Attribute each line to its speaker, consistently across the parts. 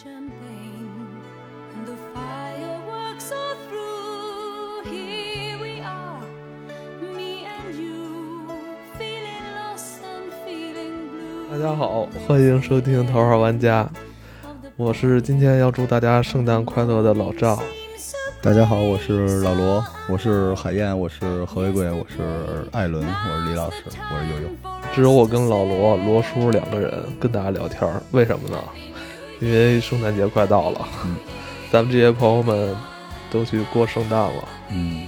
Speaker 1: champagne and the fireworks are through. Here we are, me and you, feeling lost and feeling blue.
Speaker 2: 大家好，欢迎收听《头号玩家》，我是今天要祝大家圣诞快乐的老赵。
Speaker 3: 大家好，我是老罗，我是海燕，我是何为贵，我是艾伦，我是李老师，我是悠悠。
Speaker 2: 只有我跟老罗、罗叔两个人跟大家聊天，为什么呢？因为圣诞节快到了，
Speaker 3: 嗯
Speaker 2: 咱们这些朋友们都去过圣诞了。
Speaker 3: 嗯，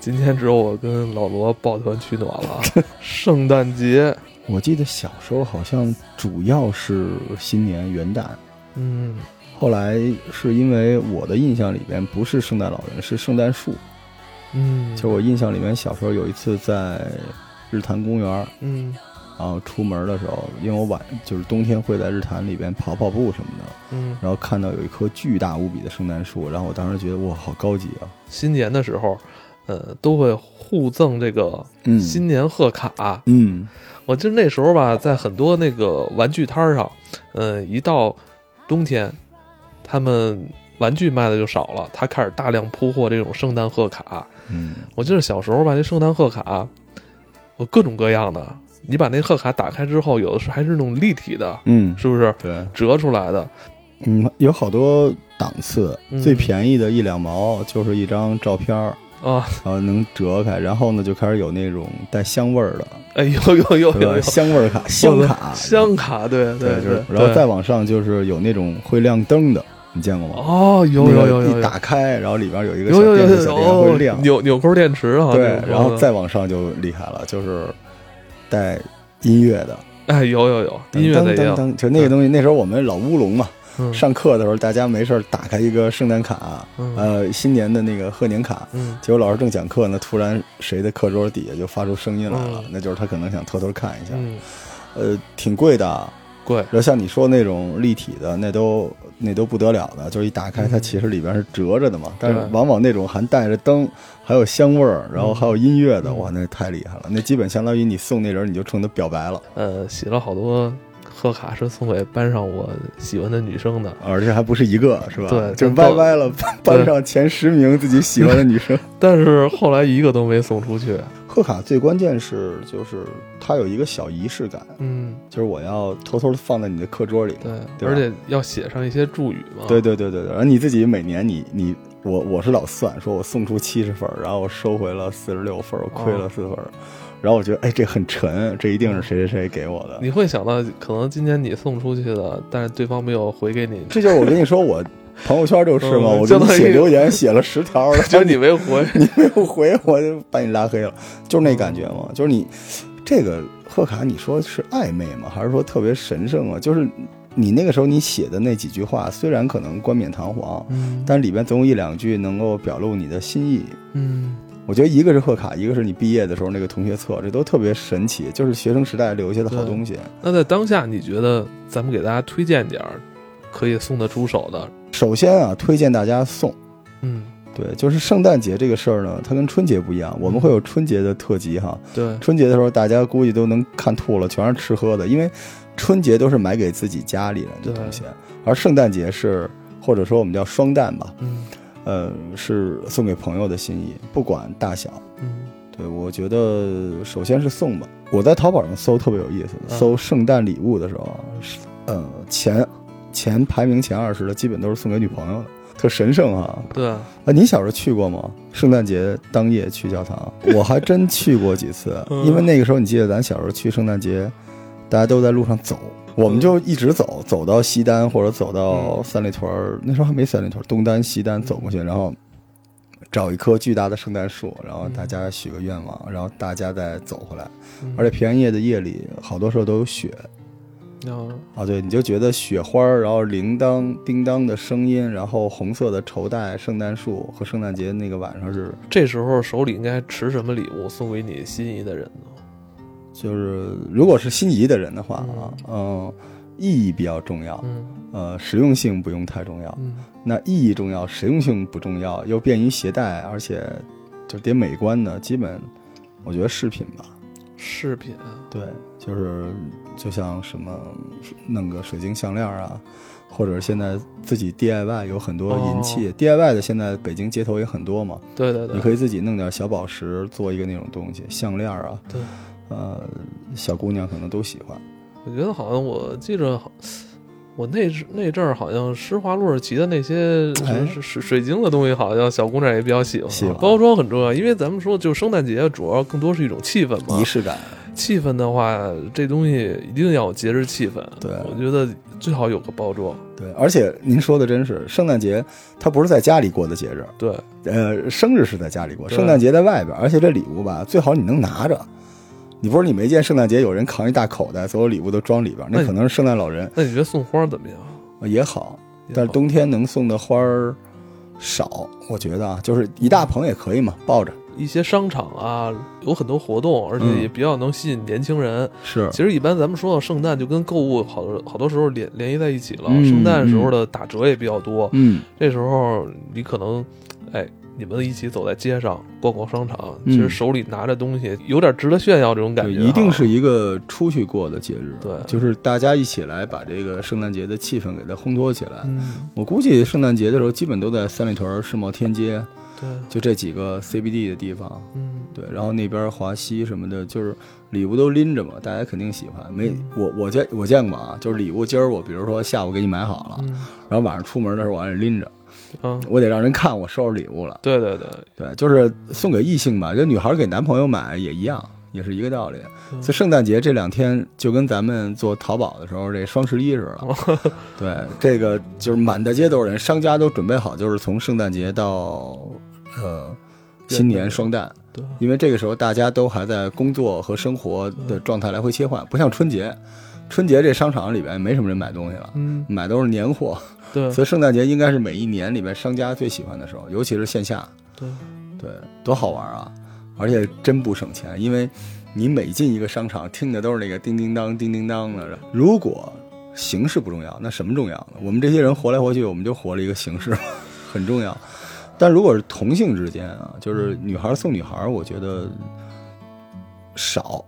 Speaker 2: 今天只有我跟老罗抱团取暖了。圣诞节，
Speaker 3: 我记得小时候好像主要是新年元旦，
Speaker 2: 嗯
Speaker 3: 后来是因为我的印象里边不是圣诞老人，是圣诞树。
Speaker 2: 嗯，
Speaker 3: 就我印象里面，小时候有一次在日坛公园，
Speaker 2: 嗯
Speaker 3: 然后出门的时候，因为我晚就是冬天会在日坛里边跑跑步什么的，
Speaker 2: 嗯，
Speaker 3: 然后看到有一棵巨大无比的圣诞树，然后我当时觉得哇，好高级啊！
Speaker 2: 新年的时候，呃，都会互赠这个
Speaker 3: 嗯
Speaker 2: 新年贺卡。
Speaker 3: 嗯
Speaker 2: 我记得那时候吧，在很多那个玩具摊上，嗯、一到冬天，他们玩具卖的就少了，他开始大量铺货这种圣诞贺卡。
Speaker 3: 嗯
Speaker 2: 我记得小时候吧，那圣诞贺卡，有各种各样的。你把那贺卡打开之后，有的是还是那种立体的，
Speaker 3: 嗯，
Speaker 2: 是不是？
Speaker 3: 对。
Speaker 2: 折出来的？
Speaker 3: 嗯，有好多档次，
Speaker 2: 嗯。
Speaker 3: 最便宜的一两毛就是一张照片儿，
Speaker 2: 啊，
Speaker 3: 然后能折开，然后呢就开始有那种带香味儿的，
Speaker 2: 哎，有有有
Speaker 3: 对吧？
Speaker 2: 有。有
Speaker 3: 香味儿卡、香卡、
Speaker 2: 香卡，对
Speaker 3: 对，
Speaker 2: 对，
Speaker 3: 然后再往上就是有那种会亮灯的，你见过吗？
Speaker 2: 哦，有有有有
Speaker 3: 一打开，然后里边有一个小电子小电会亮，
Speaker 2: 纽纽扣电池啊，
Speaker 3: 对然后再往上就厉害了，就是带音乐的，
Speaker 2: 哎，有有有音乐
Speaker 3: 噔
Speaker 2: 的也有，
Speaker 3: 就那个东西，那时候我们老乌龙嘛，
Speaker 2: 嗯。
Speaker 3: 上课的时候大家没事儿打开一个圣诞卡，
Speaker 2: 嗯。
Speaker 3: 呃，新年的那个贺年卡，
Speaker 2: 嗯。
Speaker 3: 结果老师正讲课呢，突然谁的课桌底下就发出声音来了，
Speaker 2: 嗯。
Speaker 3: 那就是他可能想偷偷看一下，
Speaker 2: 嗯，
Speaker 3: 呃，挺贵的。
Speaker 2: 贵，
Speaker 3: 然后像你说那种立体的，那都那都不得了的，就是一打开，它
Speaker 2: 嗯
Speaker 3: 其实里边是折着的嘛。但是往往那种还带着灯，还有香味儿，然后还有音乐的，
Speaker 2: 嗯
Speaker 3: 哇，那太厉害了。那基本相当于你送那人，你就冲他表白了，
Speaker 2: 呃，写了好多贺卡是送给班上我喜欢的女生的，
Speaker 3: 而且还不是一个，是吧？
Speaker 2: 对
Speaker 3: 就歪歪了班上前十名自己喜欢的女生。
Speaker 2: 但是后来一个都没送出去。
Speaker 3: 贺卡最关键是就是它有一个小仪式感，
Speaker 2: 嗯，
Speaker 3: 就是我要偷偷的放在你的课桌里。
Speaker 2: 对，
Speaker 3: 对
Speaker 2: 而且要写上一些祝语嘛。
Speaker 3: 对对对对对，然后你自己每年你你我我是老算，说我送出七十分儿，然后我收回了四十六分儿，我亏了四分儿，然后我觉得哎这很沉，这一定是谁谁谁给我的。
Speaker 2: 你会想到，可能今年你送出去的，但是对方没有回给你，
Speaker 3: 这就是我跟你说，我朋友圈就是嘛，
Speaker 2: 嗯
Speaker 3: 我给你
Speaker 2: 相当于
Speaker 3: 写留言写了十条，然 后
Speaker 2: 就你没回。
Speaker 3: 你没有回，我就把你拉黑了，就是那感觉嘛，就是你这个贺卡，你说是暧昧吗？还是说特别神圣啊？就是你那个时候你写的那几句话，虽然可能冠冕堂皇，
Speaker 2: 嗯
Speaker 3: 但里边总有一两句能够表露你的心意。
Speaker 2: 嗯
Speaker 3: 我觉得一个是贺卡，一个是你毕业的时候那个同学册，这都特别神奇，就是学生时代留下的好东西。
Speaker 2: 那在当下，你觉得咱们给大家推荐点儿可以送得出手的？
Speaker 3: 首先啊，推荐大家送。
Speaker 2: 嗯，
Speaker 3: 对，就是圣诞节这个事儿呢，它跟春节不一样，我们会有春节的特辑哈。
Speaker 2: 对，
Speaker 3: 春节的时候，大家估计都能看吐了，全是吃喝的，因为春节都是买给自己家里人的东西，而圣诞节是或者说我们叫双旦吧，
Speaker 2: 嗯
Speaker 3: 呃，是送给朋友的心意，不管大小。
Speaker 2: 嗯
Speaker 3: 对，我觉得首先是送吧。我在淘宝上搜特别有意思，
Speaker 2: 嗯
Speaker 3: 搜圣诞礼物的时候呃，前前排名前二十的基本都是送给女朋友的，特神圣啊。
Speaker 2: 对，
Speaker 3: 啊，你小时候去过吗？圣诞节当夜去教堂，我还真去过几次。
Speaker 2: 嗯
Speaker 3: 因为那个时候，你记得咱小时候去圣诞节，大家都在路上走，我们就一直走，走到西单或者走到
Speaker 2: 嗯
Speaker 3: 三里屯儿，那时候还没三里屯儿，东单、西单走过去，然后找一棵巨大的圣诞树，然后大家许个愿望，然后大家再走回来。
Speaker 2: 嗯
Speaker 3: 而且平安夜的夜里，好多时候都有雪
Speaker 2: 要
Speaker 3: 啊，对，你就觉得雪花，然后铃铛叮当的声音，然后红色的绸带、圣诞树和圣诞节那个晚上是，
Speaker 2: 这时候手里应该持什么礼物送给你心仪的人呢？
Speaker 3: 就是如果是心仪的人的话啊，嗯，意义比较重要，
Speaker 2: 嗯
Speaker 3: 呃，实用性不用太重要。
Speaker 2: 嗯
Speaker 3: 那意义重要，实用性不重要，又便于携带，而且就得美观的，基本我觉得饰品吧。
Speaker 2: 饰品，
Speaker 3: 对，就是就像什么弄个水晶项链啊，或者现在自己 DIY 有很多银器、DIY 的，现在北京街头也很多嘛。
Speaker 2: 对对对，
Speaker 3: 你可以自己弄点小宝石，做一个那种东西，项链啊，
Speaker 2: 对，
Speaker 3: 呃，小姑娘可能都喜欢。
Speaker 2: 我觉得好像我记着好。我那那阵儿好像施华洛世奇的那些
Speaker 3: 哎
Speaker 2: 水水水晶的东西，好像小姑娘也比较喜欢。
Speaker 3: 喜欢
Speaker 2: 包装很重要，因为咱们说就圣诞节主要更多是一种气氛嘛
Speaker 3: 仪。式感，
Speaker 2: 气氛的话，这东西一定要有节日气氛。
Speaker 3: 对
Speaker 2: 我觉得最好有个包装。
Speaker 3: 对，而且您说的真是，圣诞节它不是在家里过的节日，
Speaker 2: 对，
Speaker 3: 呃，生日是在家里过，圣诞节在外边，而且这礼物吧，最好你能拿着。你不是你没见圣诞节有人扛一大口袋，所有礼物都装里边，那
Speaker 2: 那
Speaker 3: 可能是圣诞老人
Speaker 2: 那你觉得送花怎么样？
Speaker 3: 呃也好，但是冬天能送的花儿少，我觉得啊，就是一大捧也可以嘛，抱着
Speaker 2: 一些商场啊，有很多活动，而且
Speaker 3: 嗯
Speaker 2: 也比较能吸引年轻人。
Speaker 3: 是
Speaker 2: 其实一般咱们说到圣诞，就跟购物好多好多时候联联系在一起了。
Speaker 3: 嗯
Speaker 2: 圣诞时候的打折也比较多，
Speaker 3: 嗯，
Speaker 2: 这时候你可能，哎，你们一起走在街上逛逛商场，
Speaker 3: 嗯
Speaker 2: 其实手里拿着东西，有点值得炫耀这种感，觉啊。
Speaker 3: 一定是一个出去过的节日，
Speaker 2: 对
Speaker 3: 就是大家一起来把这个圣诞节的气氛给它烘托起来。
Speaker 2: 嗯，
Speaker 3: 我估计圣诞节的时候，基本都在三里屯、世贸天街，
Speaker 2: 对，
Speaker 3: 就这几个 CBD 的地方。
Speaker 2: 嗯，
Speaker 3: 对，然后那边华西什么的，就是礼物都拎着嘛，大家肯定喜欢。没
Speaker 2: 嗯
Speaker 3: 我我见我见过啊，就是礼物今儿我比如说下午给你买好了，
Speaker 2: 嗯，
Speaker 3: 然后晚上出门的时候我还得拎着，
Speaker 2: 啊，
Speaker 3: 我得让人看我收拾礼物了。
Speaker 2: 对对对，
Speaker 3: 对，就是送给异性吧，就女孩给男朋友买也一样，也是一个道理。
Speaker 2: 嗯。
Speaker 3: 所以圣诞节这两天就跟咱们做淘宝的时候这双十一似的，对，这个就是满大街都是人，商家都准备好，就是从圣诞节到呃新年双旦，
Speaker 2: 对，
Speaker 3: 因为这个时候大家都还在工作和生活的状态来回切换，不像春节，春节这商场里边没什么人买东西了，
Speaker 2: 嗯，
Speaker 3: 买都是年货，
Speaker 2: 对
Speaker 3: 所以圣诞节应该是每一年里边商家最喜欢的时候，尤其是线下，
Speaker 2: 对，
Speaker 3: 对，多好玩啊！而且真不省钱，因为你每进一个商场，听的都是那个叮叮当、叮叮当的。如果形式不重要，那什么重要呢？我们这些人活来活去，我们就活了一个形式，很重要。但如果是同性之间啊，就是女孩送女孩，我觉得少，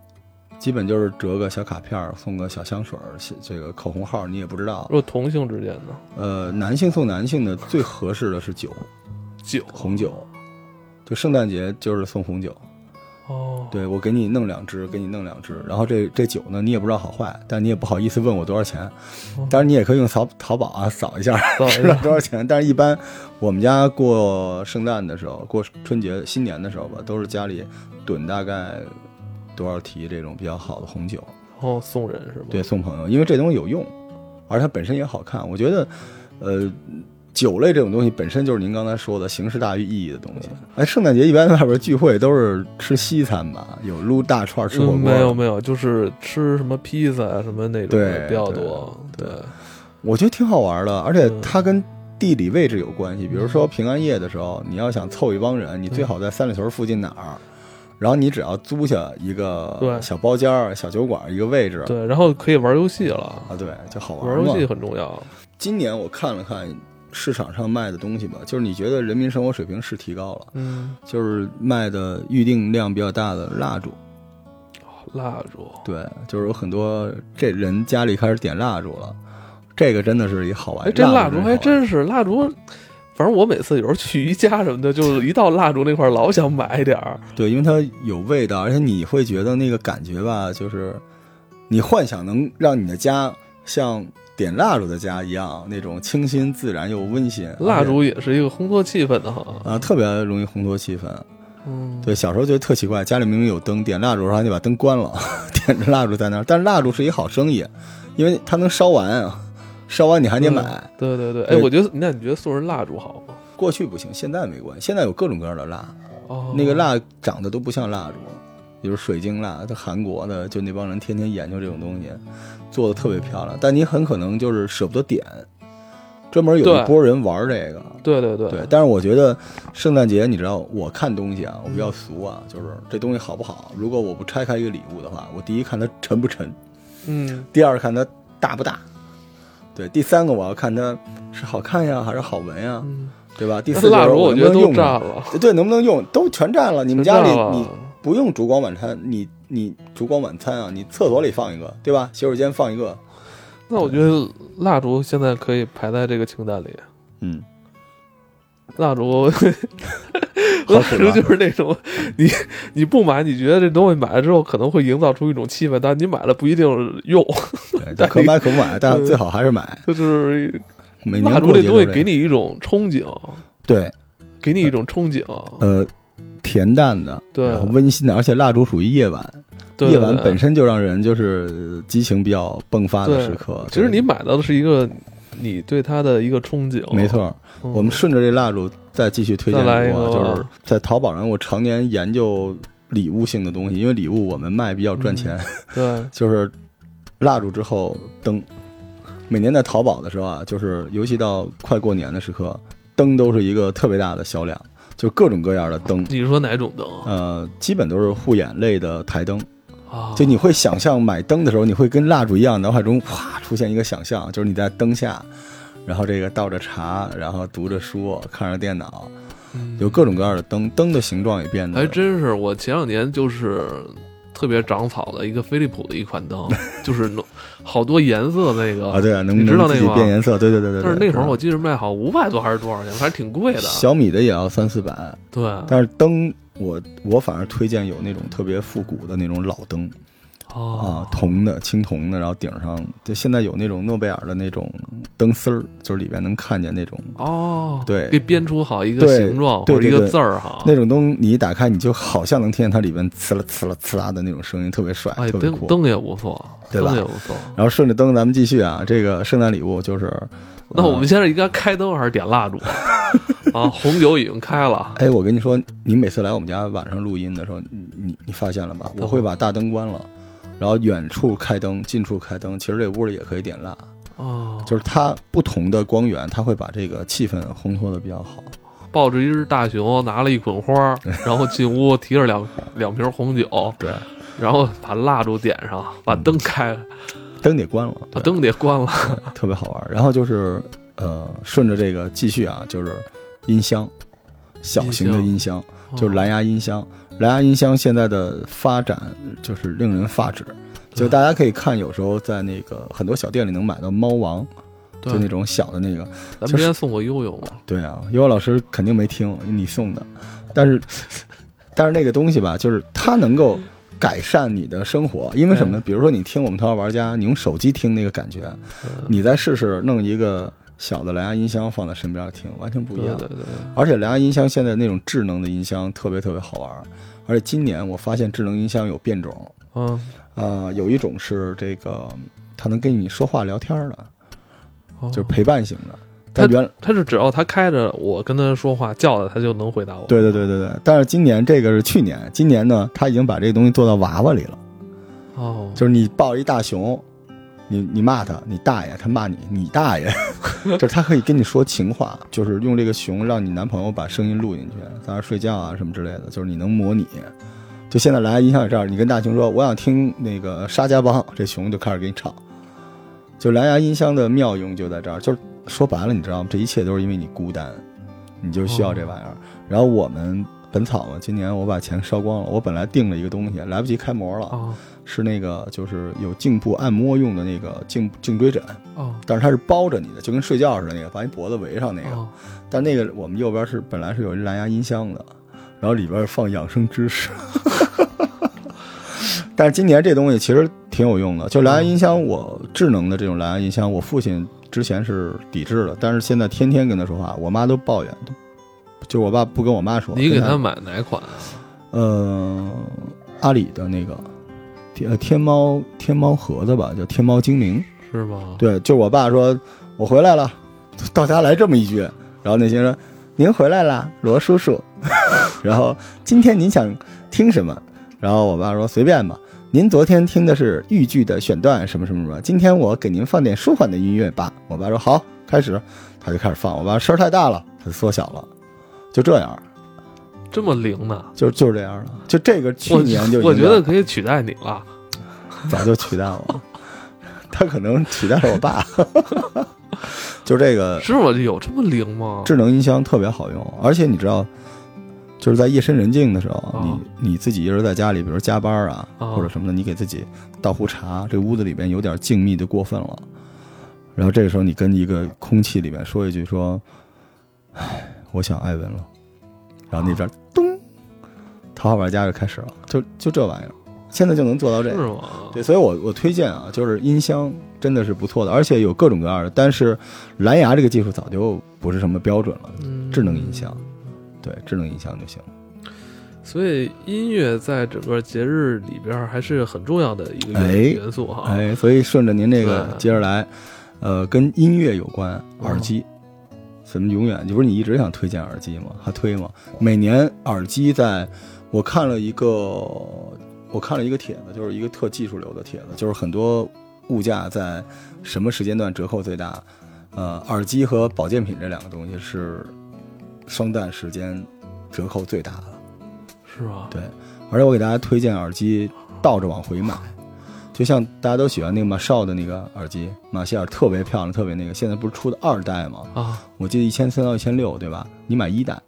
Speaker 3: 基本就是折个小卡片儿，送个小香水儿，这个口红号你也不知道。
Speaker 2: 如果同性之间呢，
Speaker 3: 呃，男性送男性的最合适的是酒，
Speaker 2: 酒，
Speaker 3: 红酒。就圣诞节就是送红酒，
Speaker 2: 哦，
Speaker 3: 对我给你弄两支，给你弄两支，然后这这酒呢，你也不知道好坏，但你也不好意思问我多少钱，当然你也可以用淘淘宝啊扫一下，
Speaker 2: 扫一下。
Speaker 3: 知道多少钱。但是一般我们家过圣诞的时候，过春节、新年的时候吧，都是家里囤大概多少提这种比较好的红酒，
Speaker 2: 然后送人是吗？
Speaker 3: 对，送朋友，因为这东西有用，而且它本身也好看。我觉得，呃。酒类这种东西本身就是您刚才说的形式大于意义的东西。哎，圣诞节一般外边聚会都是吃西餐吧，有撸大串吃火锅、
Speaker 2: 嗯。没有没有，就是吃什么披萨啊什么那种的
Speaker 3: 对
Speaker 2: 比较多。
Speaker 3: 对
Speaker 2: 对，
Speaker 3: 我觉得挺好玩的，而且
Speaker 2: 嗯
Speaker 3: 它跟地理位置有关系。比如说平安夜的时候，你要想凑一帮人，你最好在三里屯附近哪儿，然后你只要租下一个小包间儿、小酒馆一个位置，
Speaker 2: 对，然后可以玩游戏了，
Speaker 3: 啊，对，就好玩嘛
Speaker 2: 玩游戏。很重要。
Speaker 3: 今年我看了看市场上卖的东西吧，就是你觉得人民生活水平是提高了，
Speaker 2: 嗯，
Speaker 3: 就是卖的预定量比较大的蜡烛，
Speaker 2: 蜡烛，
Speaker 3: 对，就是有很多这人家里开始点蜡烛了，这个真的是一好玩。
Speaker 2: 哎，这蜡烛
Speaker 3: 烛
Speaker 2: 还真是蜡烛。反正我每次有时候去宜家什么的，就是一到蜡烛那块儿，老想买点儿。
Speaker 3: 对，因为它有味道，而且你会觉得那个感觉吧，就是你幻想能让你的家像点蜡烛的家一样，那种清新自然又温馨。
Speaker 2: 蜡烛也是一个烘托气氛的哈。
Speaker 3: 啊，特别容易烘托气氛。
Speaker 2: 嗯，
Speaker 3: 对，小时候觉得特奇怪，家里明明有灯，点蜡烛的时候还得把灯关了，点着蜡烛在那儿。但是蜡烛是一好生意，因为它能烧完啊，烧完你还得买。
Speaker 2: 对对对，哎，我觉得那你觉得送人蜡烛好吗？
Speaker 3: 过去不行，现在没关系，现在有各种各样的蜡，
Speaker 2: 哦，
Speaker 3: 那个蜡长得都不像蜡烛，比如水晶蜡，它韩国的就那帮人天天研究这种东西，做的特别漂亮，但你很可能就是舍不得点，专门有一波人玩这个。
Speaker 2: 对对对
Speaker 3: 对，但是我觉得圣诞节，你知道，我看东西啊，我比较俗啊，就是这东西好不好。如果我不拆开一个礼物的话，我第一看它沉不沉，
Speaker 2: 嗯，
Speaker 3: 第二看它大不大，对，第三个我要看它是好看呀还是好闻呀，
Speaker 2: 嗯
Speaker 3: 对吧？第四
Speaker 2: 蜡烛
Speaker 3: 我
Speaker 2: 我觉得都
Speaker 3: 能不能用上
Speaker 2: 占了，
Speaker 3: 对，能不能用都全占了。你们家里你不用烛光晚餐，你你烛光晚餐啊，你厕所里放一个，对吧？洗手间放一个，
Speaker 2: 那我觉得蜡烛现在可以排在这个清单里。
Speaker 3: 嗯，
Speaker 2: 蜡烛，
Speaker 3: 好
Speaker 2: 蜡烛
Speaker 3: 使吧
Speaker 2: 就是那种你你不买，你觉得这东西买了之后可能会营造出一种气氛，但你买了不一定用。
Speaker 3: 对，可买可不买，但最好还是买。
Speaker 2: 就是
Speaker 3: 每年
Speaker 2: 蜡烛
Speaker 3: 这
Speaker 2: 这东西给你一种憧憬，
Speaker 3: 对，
Speaker 2: 给你一种憧憬。
Speaker 3: 呃，恬淡的，
Speaker 2: 对
Speaker 3: 温馨的，而且蜡烛属于夜晚，
Speaker 2: 对
Speaker 3: 夜晚本
Speaker 2: 身，
Speaker 3: 就让人就是激情比较迸发的时刻。
Speaker 2: 其实你买到的是一个你对它的一个憧憬。
Speaker 3: 没，错，
Speaker 2: 嗯。
Speaker 3: 我们顺着这蜡烛再继续推荐
Speaker 2: 一个。
Speaker 3: 就是在淘宝上，我常年研究礼物性的东西，因为礼物我们卖比较赚钱，
Speaker 2: 对，
Speaker 3: 就是蜡烛之后灯。每年在淘宝的时候啊，就是尤其到快过年的时刻，灯都是一个特别大的销量，就各种各样的灯，
Speaker 2: 你说哪种灯
Speaker 3: 呃，基本都是护眼类的台灯。
Speaker 2: 啊？
Speaker 3: 就你会想象买灯的时候，你会跟蜡烛一样，脑海中哗出现一个想象，就是你在灯下，然后这个倒着茶，然后读着书，看着电脑，
Speaker 2: 嗯
Speaker 3: 有各种各样的灯，灯的形状也变得
Speaker 2: 还真是，我前两年就是特别长草的一个飞利浦的一款灯，就是弄好多颜色那个
Speaker 3: 啊，对啊，能
Speaker 2: 你知道那个吗
Speaker 3: 变颜色，对对对对。
Speaker 2: 但是那会儿我记得卖好五百多还是多少钱，反正挺贵的。
Speaker 3: 小米的也要三四百，
Speaker 2: 对，
Speaker 3: 但是灯我我反而推荐有那种特别复古的那种老灯啊
Speaker 2: 哦，，
Speaker 3: 铜的青铜的，然后顶上就现在有那种诺贝尔的那种灯丝儿，就是里边能看见那种
Speaker 2: 哦，
Speaker 3: 对
Speaker 2: 给编出好一个形状或者一个字儿哈。
Speaker 3: 那种灯，你一打开，你就好像能听见它里边呲啦呲啦呲啦的那种声音，特别帅，
Speaker 2: 哎，
Speaker 3: 特别酷。
Speaker 2: 灯灯也不错，
Speaker 3: 对吧
Speaker 2: 灯也不错。
Speaker 3: 然后顺着灯，咱们继续啊，这个圣诞礼物就是，
Speaker 2: 那我们
Speaker 3: 呃
Speaker 2: 现在应该开灯还是点蜡烛 啊？啊，红酒已经开了，
Speaker 3: 哎，我跟你说，你每次来我们家晚上录音的时候，你你你发现了吗？我会把大灯关了，然后远处开灯，近处开灯。其实这屋里也可以点蜡，
Speaker 2: 哦，
Speaker 3: 就是它不同的光源，它会把这个气氛烘托的比较好。
Speaker 2: 抱着一只大熊，拿了一捆花儿，然后进屋提着两两瓶红酒，
Speaker 3: 对，
Speaker 2: 然后把蜡烛点上，把灯开，
Speaker 3: 灯得关了，对
Speaker 2: 把灯得关了。
Speaker 3: 特别好玩。然后就是呃，顺着这个继续啊，就是音箱，小型的音箱，就是蓝牙音箱。蓝牙音箱现在的发展就是令人发指，就大家可以看，有时候在那个很多小店里能买到猫王，就那种小的那个。
Speaker 2: 咱们之前送过悠悠嘛，
Speaker 3: 对啊，悠悠老师肯定没听你送的，但是 但是那个东西吧，就是它能够改善你的生活，因为什么呢？比如说你听我们头号玩家，你用手机听那个感觉，
Speaker 2: 嗯。
Speaker 3: 你再试试弄一个小的蓝牙音箱放在身边听，完全不一样。
Speaker 2: 对对对，
Speaker 3: 而且蓝牙音箱现在那种智能的音箱特别特别好玩，而且今年我发现智能音箱有变种，
Speaker 2: 嗯，
Speaker 3: 啊，有一种是这个它能跟你说话聊天的，
Speaker 2: 哦。
Speaker 3: 就是陪伴型的。它。原
Speaker 2: 它是只要它开着，我跟它说话叫它，它就能回答我。
Speaker 3: 对对对对对，但是今年这个是去年，今年呢，它已经把这个东西做到娃娃里了，
Speaker 2: 哦，
Speaker 3: 就是你抱一大熊，你你骂他，你大爷，他骂你，你大爷，就是他可以跟你说情话，就是用这个熊让你男朋友把声音录进去，在那儿睡觉啊什么之类的，就是你能模拟。就现在蓝牙音箱也这儿，你跟大熊说我想听那个沙家浜，这熊就开始给你唱。就蓝牙音箱的妙用就在这儿，就是说白了，你知道吗？这一切都是因为你孤单，你就需要这玩意儿。然后我们本草嘛，今年我把钱烧光了，我本来订了一个东西，来不及开模了，
Speaker 2: 哦
Speaker 3: 是那个就是有颈部按摩用的那个颈颈椎枕，
Speaker 2: 哦
Speaker 3: 但是它是包着你的，就跟睡觉似的那个，把你脖子围上那个。
Speaker 2: 哦，
Speaker 3: 但那个我们右边是本来是有一蓝牙音箱的，然后里边放养生知识。但是今年这东西其实挺有用的，就蓝牙音箱，我智能的这种蓝牙音箱，我父亲之前是抵制的，但是现在天天跟他说话，我妈都抱怨，就我爸不跟我妈说。
Speaker 2: 你给他买哪款啊？
Speaker 3: 呃，阿里的那个天呃天猫天猫盒子吧，叫天猫精灵。
Speaker 2: 是吗？
Speaker 3: 对，就我爸说，我回来了，到家来这么一句，然后那些人说您回来了，罗叔叔，然后今天您想听什么？然后我爸说随便吧。您昨天听的是豫剧的选段，什么什么什么。今天我给您放点舒缓的音乐吧。我爸说好，开始，他就开始放。我爸声儿太大了，他就缩小了，就这样，
Speaker 2: 这么灵呢？
Speaker 3: 就就是这样的。就这个去年就
Speaker 2: 我觉得可以取代你了。
Speaker 3: 早就取代我，他可能取代了我爸。就这个
Speaker 2: 是吗？有这么灵吗？
Speaker 3: 智能音箱特别好用，而且你知道，就是在夜深人静的时候，
Speaker 2: 啊
Speaker 3: 你你自己一人在家里，比如加班啊，
Speaker 2: 啊
Speaker 3: 或者什么的，你给自己倒壶茶，这屋子里边有点静谧的过分了。然后这个时候，你跟一个空气里面说一句说：“唉，我想艾文了。”然后那边咚，《桃花玩家》就开始了，就就这玩意儿，现在就能做到这个。
Speaker 2: 是吗？
Speaker 3: 对，所以我我推荐啊，就是音箱真的是不错的，而且有各种各样的。但是蓝牙这个技术早就不是什么标准了，
Speaker 2: 嗯
Speaker 3: 智能音箱，对，智能音箱就行。
Speaker 2: 所以音乐在整个节日里边还是很重要的一个元素哈。
Speaker 3: 哎，所以顺着您这个接着来，呃，跟音乐有关，耳机，咱们永远就不是你一直想推荐耳机吗？还推吗？每年耳机在，我看了一个，我看了一个帖子，就是一个特技术流的帖子，就是很多物价在什么时间段折扣最大？呃，耳机和保健品这两个东西是双旦时间折扣最大的。
Speaker 2: 是吧？
Speaker 3: 对，而且我给大家推荐耳机倒着往回买，就像大家都喜欢那个马少的那个耳机，马歇尔特别漂亮，特别那个，现在不是出的二代吗？
Speaker 2: 啊
Speaker 3: 我记得一千三到一千六，对吧？你买一代，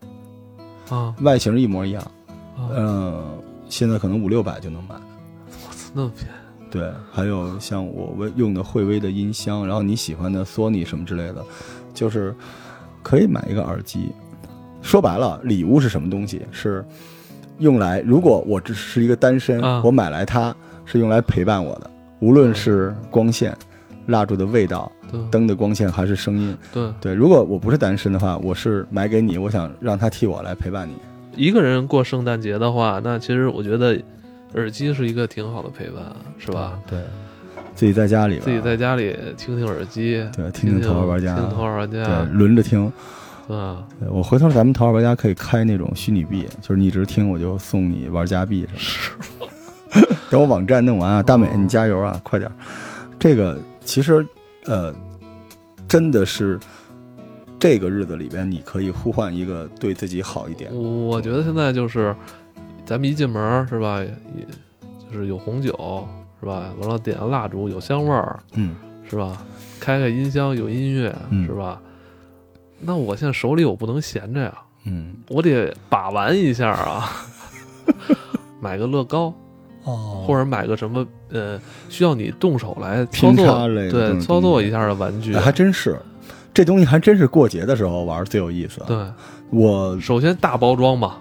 Speaker 2: 啊
Speaker 3: 外形一模一样，
Speaker 2: 啊！
Speaker 3: 嗯、现在可能五六百就能买。
Speaker 2: 我操那么便宜
Speaker 3: 对，还有像我用的惠威的音箱，然后你喜欢的索尼什么之类的，就是可以买一个耳机。说白了，礼物是什么东西？是用来，如果我只是一个单身，
Speaker 2: 啊
Speaker 3: 我买来它是用来陪伴我的，无论是光线、蜡烛的味道、灯的光线还是声音。
Speaker 2: 对，
Speaker 3: 对，如果我不是单身的话，我是买给你，我想让他替我来陪伴你。
Speaker 2: 一个人过圣诞节的话，那其实我觉得耳机是一个挺好的陪伴，是吧？
Speaker 3: 对，自己在家里，
Speaker 2: 自己在家里听听耳机，
Speaker 3: 对听听头号玩家
Speaker 2: 听头号玩家对，
Speaker 3: 轮着听。
Speaker 2: 对吧？
Speaker 3: 对我回头咱们头号玩家可以开那种虚拟币，就是你一直听我就送你玩家币什么的。等我网站弄完啊，大美
Speaker 2: 哦
Speaker 3: 你加油啊，快点！这个其实呃，真的是这个日子里边，你可以呼唤一个对自己好一点。
Speaker 2: 我觉得现在就是咱们一进门是吧，也就是有红酒是吧，完了点个蜡烛有香味儿
Speaker 3: 嗯，
Speaker 2: 是吧，开开音箱有音乐
Speaker 3: 嗯
Speaker 2: 是吧？那我现在手里我不能闲着呀，
Speaker 3: 嗯
Speaker 2: 我得把玩一下啊，买个乐高，
Speaker 3: 哦
Speaker 2: 或者买个什么呃需要你动手来操
Speaker 3: 拼插
Speaker 2: 作，
Speaker 3: 类的
Speaker 2: 对操作一下的玩具
Speaker 3: 哎，还真是，这东西还真是过节的时候玩最有意思。
Speaker 2: 对，
Speaker 3: 我
Speaker 2: 首先大包装嘛，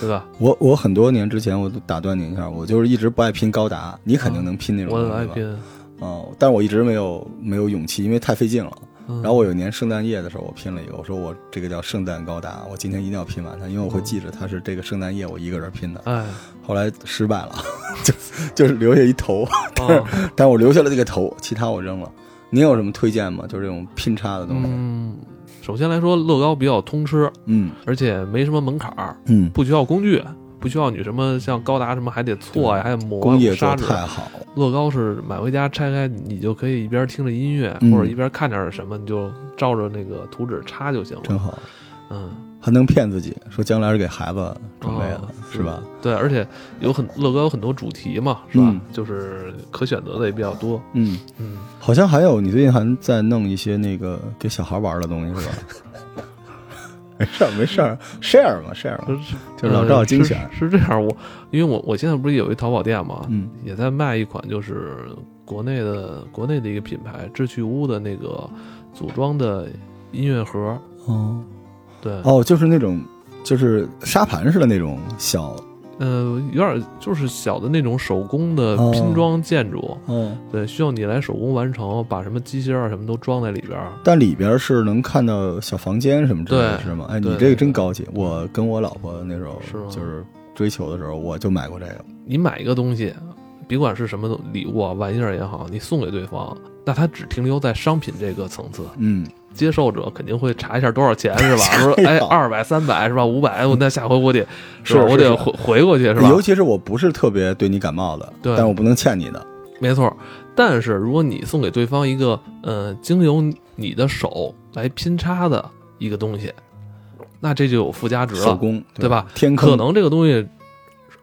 Speaker 2: 对吧？
Speaker 3: 我我很多年之前，我打断你一下，我就是一直不爱拼高达，你肯定能拼那种
Speaker 2: 我
Speaker 3: 东西吧？
Speaker 2: 很爱拼，
Speaker 3: 哦，但是我一直没有没有勇气，因为太费劲了。
Speaker 2: 然
Speaker 3: 然后我有一年圣诞夜的时候，我拼了一个，我说我这个叫圣诞高达，我今天一定要拼完它，因为我会记着它是这个圣诞夜我一个人拼的。
Speaker 2: 哎，
Speaker 3: 后来失败了，就就是留下一头，
Speaker 2: 啊
Speaker 3: 但我留下了这个头，其他我扔了。您有什么推荐吗？就是这种拼插的东西。
Speaker 2: 嗯，首先来说，乐高比较通吃，
Speaker 3: 嗯
Speaker 2: 而且没什么门槛儿，
Speaker 3: 嗯，
Speaker 2: 不需要工具，不需要你什么像高达什么还得错呀，还得磨
Speaker 3: 工业
Speaker 2: 砂纸。
Speaker 3: 做太好了。
Speaker 2: 乐高是买回家拆开，你就可以一边听着音乐，
Speaker 3: 嗯
Speaker 2: 或者一边看点什么，你就照着那个图纸插就行了。
Speaker 3: 真好，
Speaker 2: 嗯，
Speaker 3: 还能骗自己说将来是给孩子准备的，
Speaker 2: 哦
Speaker 3: 是吧？？
Speaker 2: 对，而且有很乐高有很多主题嘛，是吧？
Speaker 3: 嗯
Speaker 2: 就是可选择的也比较多。
Speaker 3: 嗯，
Speaker 2: 嗯，
Speaker 3: 好像还有你最近还在弄一些那个给小孩玩的东西，是吧？没事儿，没事儿，share 嘛，share 嘛，
Speaker 2: 就是
Speaker 3: 老赵精选。
Speaker 2: 嗯是是这样，我因为我我现在不是有一淘宝店嘛，
Speaker 3: 嗯。
Speaker 2: 也在卖一款就是国内的国内的一个品牌智趣屋的那个组装的音乐盒，
Speaker 3: 哦。
Speaker 2: 对，
Speaker 3: 哦，就是那种就是沙盘似的那种小
Speaker 2: 呃，有点就是小的那种手工的
Speaker 3: 哦
Speaker 2: 拼装建筑，
Speaker 3: 哦，
Speaker 2: 对，需要你来手工完成，把什么机芯儿啊什么都装在里边儿。
Speaker 3: 但里边是能看到小房间什么之类的，是吗？哎，你这个真高级。我跟我老婆那时候
Speaker 2: 是
Speaker 3: 就是追求的时候，我就买过这个。
Speaker 2: 你买一个东西，别管是什么礼物啊、玩意儿也好，你送给对方，那他只停留在商品这个层次，
Speaker 3: 嗯，
Speaker 2: 接受者肯定会查一下多少钱是吧？说哎，二百、三百是吧？五百，那下回我得
Speaker 3: 是
Speaker 2: 吧？我得回回过去是吧？
Speaker 3: 尤其是我不是特别对你感冒的，
Speaker 2: 对
Speaker 3: 但我不能欠你的。
Speaker 2: 没错，但是如果你送给对方一个呃经由你的手来拼插的一个东西，那这就有附加值了。
Speaker 3: 手工
Speaker 2: 对吧？
Speaker 3: 天
Speaker 2: 可能这个东西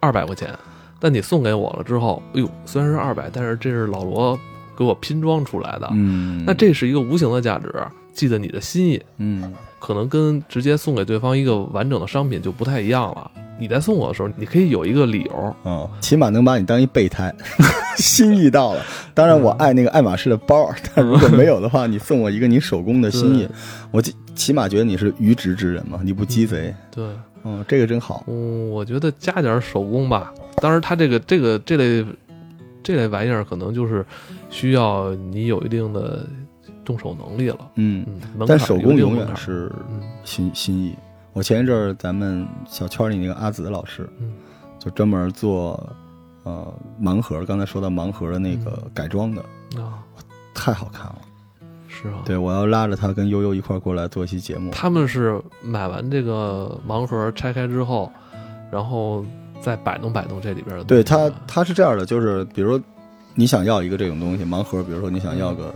Speaker 2: 二百块钱，但你送给我了之后，哎呦，虽然是二百，但是这是老罗给我拼装出来的，
Speaker 3: 嗯，
Speaker 2: 那这是一个无形的价值。记得你的心意，
Speaker 3: 嗯
Speaker 2: 可能跟直接送给对方一个完整的商品就不太一样了。你在送我的时候，你可以有一个理由，
Speaker 3: 嗯，起码能把你当一备胎，心意到了。当然，我爱那个爱马仕的包，但如果没有的话，你送我一个你手工的心意，我起起码觉得你是愚直之人嘛，你不鸡贼。
Speaker 2: 对，
Speaker 3: 嗯，这个真好。
Speaker 2: 嗯，我觉得加点手工吧。当然，他这个这个这类这类玩意儿，可能就是需要你有一定的动手能力了。
Speaker 3: 嗯，
Speaker 2: 嗯，
Speaker 3: 但手工永远是
Speaker 2: 嗯
Speaker 3: 心心意。我前一阵儿咱们小圈里那个阿紫老师，
Speaker 2: 嗯
Speaker 3: 就专门做呃盲盒，刚才说到盲盒的那个
Speaker 2: 嗯
Speaker 3: 改装的，
Speaker 2: 啊，
Speaker 3: 太好看了。
Speaker 2: 是啊，
Speaker 3: 对，我要拉着他跟悠悠一块儿过来做一期节目。
Speaker 2: 他们是买完这个盲盒拆开之后，然后再摆弄摆弄这里边的。
Speaker 3: 对他，他是这样的，就是比如你想要一个这种东西，盲盒，比如说你想要个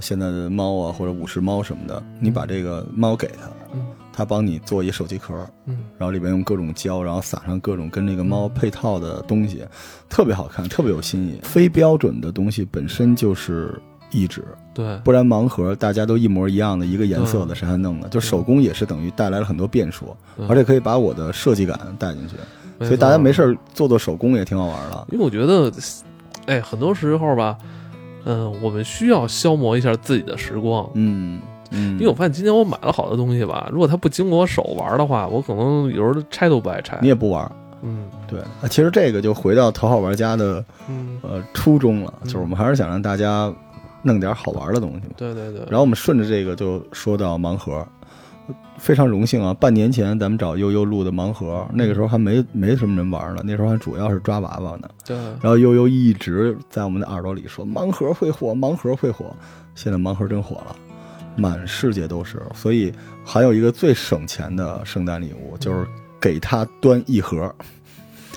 Speaker 3: 现在的猫啊，或者武士猫什么的，你把这个猫给他，
Speaker 2: 嗯
Speaker 3: 他帮你做一手机壳，
Speaker 2: 嗯
Speaker 3: 然后里边用各种胶，然后撒上各种跟这个猫配套的东西，特别好看，特别有新意。非标准的东西本身就是一指，
Speaker 2: 对
Speaker 3: 不然盲盒大家都一模一样的一个颜色的，谁还弄呢？就手工也是等于带来了很多变数，而且可以把我的设计感带进去，
Speaker 2: 没
Speaker 3: 所以大家没事儿做做手工也挺好玩的。
Speaker 2: 因为我觉得，哎，很多时候吧，嗯、我们需要消磨一下自己的时光。
Speaker 3: 嗯嗯，
Speaker 2: 因为我发现今天我买了好多东西吧，如果它不经过我手玩的话，我可能有时候拆都不爱拆
Speaker 3: 你。也不玩，
Speaker 2: 嗯
Speaker 3: 对。啊其实这个就回到头号玩家的
Speaker 2: 嗯，
Speaker 3: 呃初衷了，
Speaker 2: 嗯
Speaker 3: 就是我们还是想让大家弄点好玩的东西嘛。
Speaker 2: 对对对。
Speaker 3: 然后我们顺着这个就说到盲盒，非常荣幸啊！半年前咱们找悠悠录的盲盒，那个时候还没没什么人玩呢，那时候还主要是抓娃娃呢。
Speaker 2: 对，
Speaker 3: 然后悠悠一直在我们的耳朵里说盲盒会火，盲盒会火。现在盲盒真火了，满世界都是。所以还有一个最省钱的圣诞礼物，就是给他端一盒，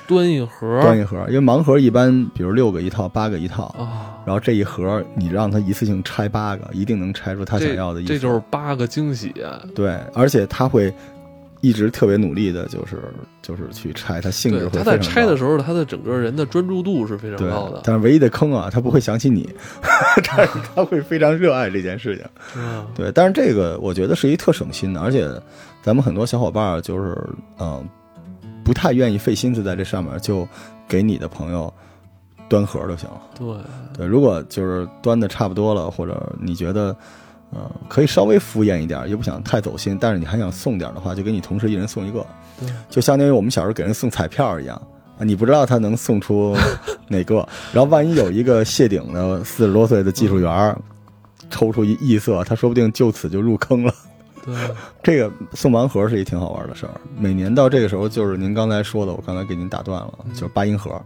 Speaker 2: 端一盒
Speaker 3: 端一盒。因为盲盒一般比如六个一套，八个一套，
Speaker 2: 啊，
Speaker 3: 然后这一盒你让他一次性拆八个，一定能拆出他想要的。
Speaker 2: 这这就是八个惊喜。
Speaker 3: 啊对，而且他会一直特别努力的，就是就是去拆，他性
Speaker 2: 质，
Speaker 3: 会
Speaker 2: 他在拆的时候，他的整个人的专注度是非常高的，，
Speaker 3: 但是唯一的坑啊，他不会想起你，但是他会非常热爱这件事情。对，但是这个我觉得是一特省心的，而且咱们很多小伙伴儿就是嗯、呃不太愿意费心思在这上面，就给你的朋友端盒就行了。
Speaker 2: 对，
Speaker 3: 对，如果就是端的差不多了，或者你觉得，呃，可以稍微敷衍一点，又不想太走心，但是你还想送点的话，就给你同事一人送一个，
Speaker 2: 对
Speaker 3: 就相当于我们小时候给人送彩票一样啊，你不知道他能送出哪个，然后万一有一个谢顶的四十多岁的技术员儿抽出一异色，他说不定就此就入坑了。
Speaker 2: 对，
Speaker 3: 这个送盲盒是一挺好玩的事儿。每年到这个时候，就是您刚才说的，我刚才给您打断了，就是八音盒。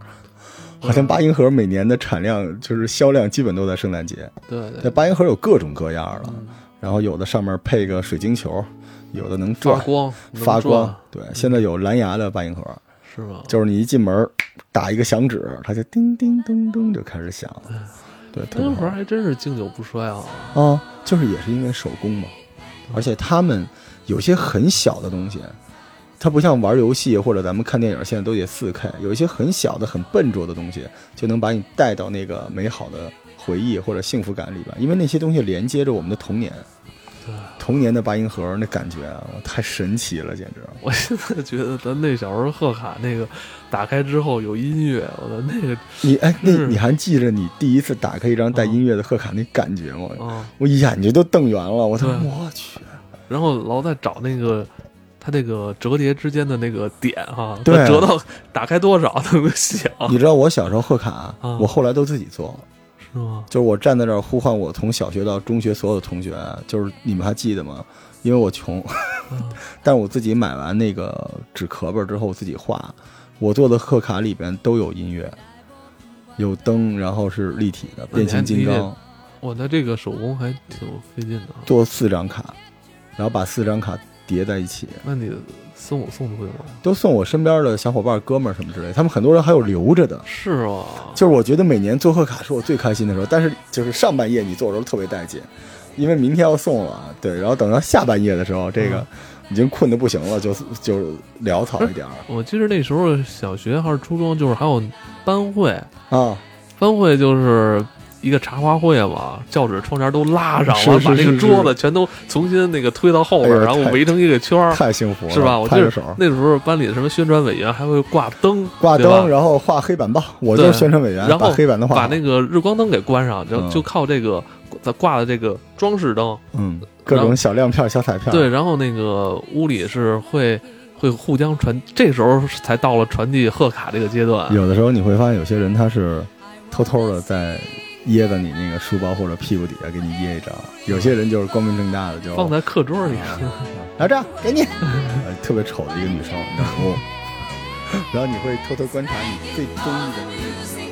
Speaker 3: 好像八音盒每年的产量就是销量基本都在圣诞节。
Speaker 2: 对
Speaker 3: 这
Speaker 2: 对，
Speaker 3: 八音盒有各种各样的，
Speaker 2: 嗯
Speaker 3: 然后有的上面配个水晶球，有的能
Speaker 2: 发
Speaker 3: 转
Speaker 2: 光，
Speaker 3: 发光。对，现在有蓝牙的八音盒，
Speaker 2: 是吗？
Speaker 3: 就是你一进门打一个响指，它就叮叮咚咚就开始响了。对，特别好
Speaker 2: 单盒还真是经久不衰啊。
Speaker 3: 啊，就是也是因为手工嘛，而且他们有些很小的东西，它不像玩游戏或者咱们看电影现在都得四 K，有一些很小的、很笨拙的东西，就能把你带到那个美好的回忆或者幸福感里边，因为那些东西连接着我们的童年。
Speaker 2: 对，
Speaker 3: 童年的八音盒那感觉啊，太神奇了，简直！
Speaker 2: 我现在觉得咱那小时候贺卡那个打开之后有音乐，我的那个
Speaker 3: 你哎，那你还记着你第一次打开一张带音乐的贺卡那感觉吗？
Speaker 2: 啊，
Speaker 3: 我眼睛都瞪圆了，我操！
Speaker 2: 对
Speaker 3: 我去，
Speaker 2: 然后老在找那个。它那个折叠之间的那个点哈，
Speaker 3: 对
Speaker 2: 折到打开多少它能响，
Speaker 3: 你知道我小时候贺卡，
Speaker 2: 啊
Speaker 3: 我后来都自己做了。
Speaker 2: 是吗？
Speaker 3: 就是我站在这儿呼唤我从小学到中学所有的同学，就是你们还记得吗？因为我穷，
Speaker 2: 嗯
Speaker 3: 但是我自己买完那个纸壳本之后，我自己画。我做的贺卡里边都有音乐，有灯，然后是立体的变形金刚，
Speaker 2: 我的这个手工还挺费劲的。
Speaker 3: 做四张卡，然后把四张卡叠在一起，
Speaker 2: 那你送我送出去吗？
Speaker 3: 都送我身边的小伙伴、哥们儿什么之类。他们很多人还有留着的。
Speaker 2: 是啊？
Speaker 3: 就是我觉得每年做贺卡是我最开心的时候，但是就是上半夜你做的时候特别带劲，因为明天要送了，对，然后等到下半夜的时候，这个已经困得不行了，就就潦草一点儿
Speaker 2: 我记得那时候小学还是初中，就是还有班会，
Speaker 3: 啊，
Speaker 2: 班会就是一个茶话会嘛，教室窗帘都拉上
Speaker 3: 是
Speaker 2: 了，把那个
Speaker 3: 是是
Speaker 2: 桌子全都重新那个推到后边，然后围成一个圈儿，
Speaker 3: 太幸福了，
Speaker 2: 是吧？我记得
Speaker 3: 拍着手
Speaker 2: 那时候班里的什么宣传委员还会挂灯，
Speaker 3: 挂灯，然后画黑板报，我就是宣传委员，
Speaker 2: 然后
Speaker 3: 把黑板的画
Speaker 2: 把那个日光灯给关上，就
Speaker 3: 嗯
Speaker 2: 就靠这个咱挂的这个装饰灯，
Speaker 3: 嗯，各种小亮片、小彩片，
Speaker 2: 对，，然后那个屋里是会会互相传，这时候才到了传递贺卡这个阶段。
Speaker 3: 有的时候你会发现，有些人他是偷偷的在掖在你那个书包或者屁股底下给你掖一张，有些人就是光明正大的就
Speaker 2: 放在课桌里，
Speaker 3: 来这给你，呃特别丑的一个女生，然后然后你会偷偷观察你最中意的那个女生。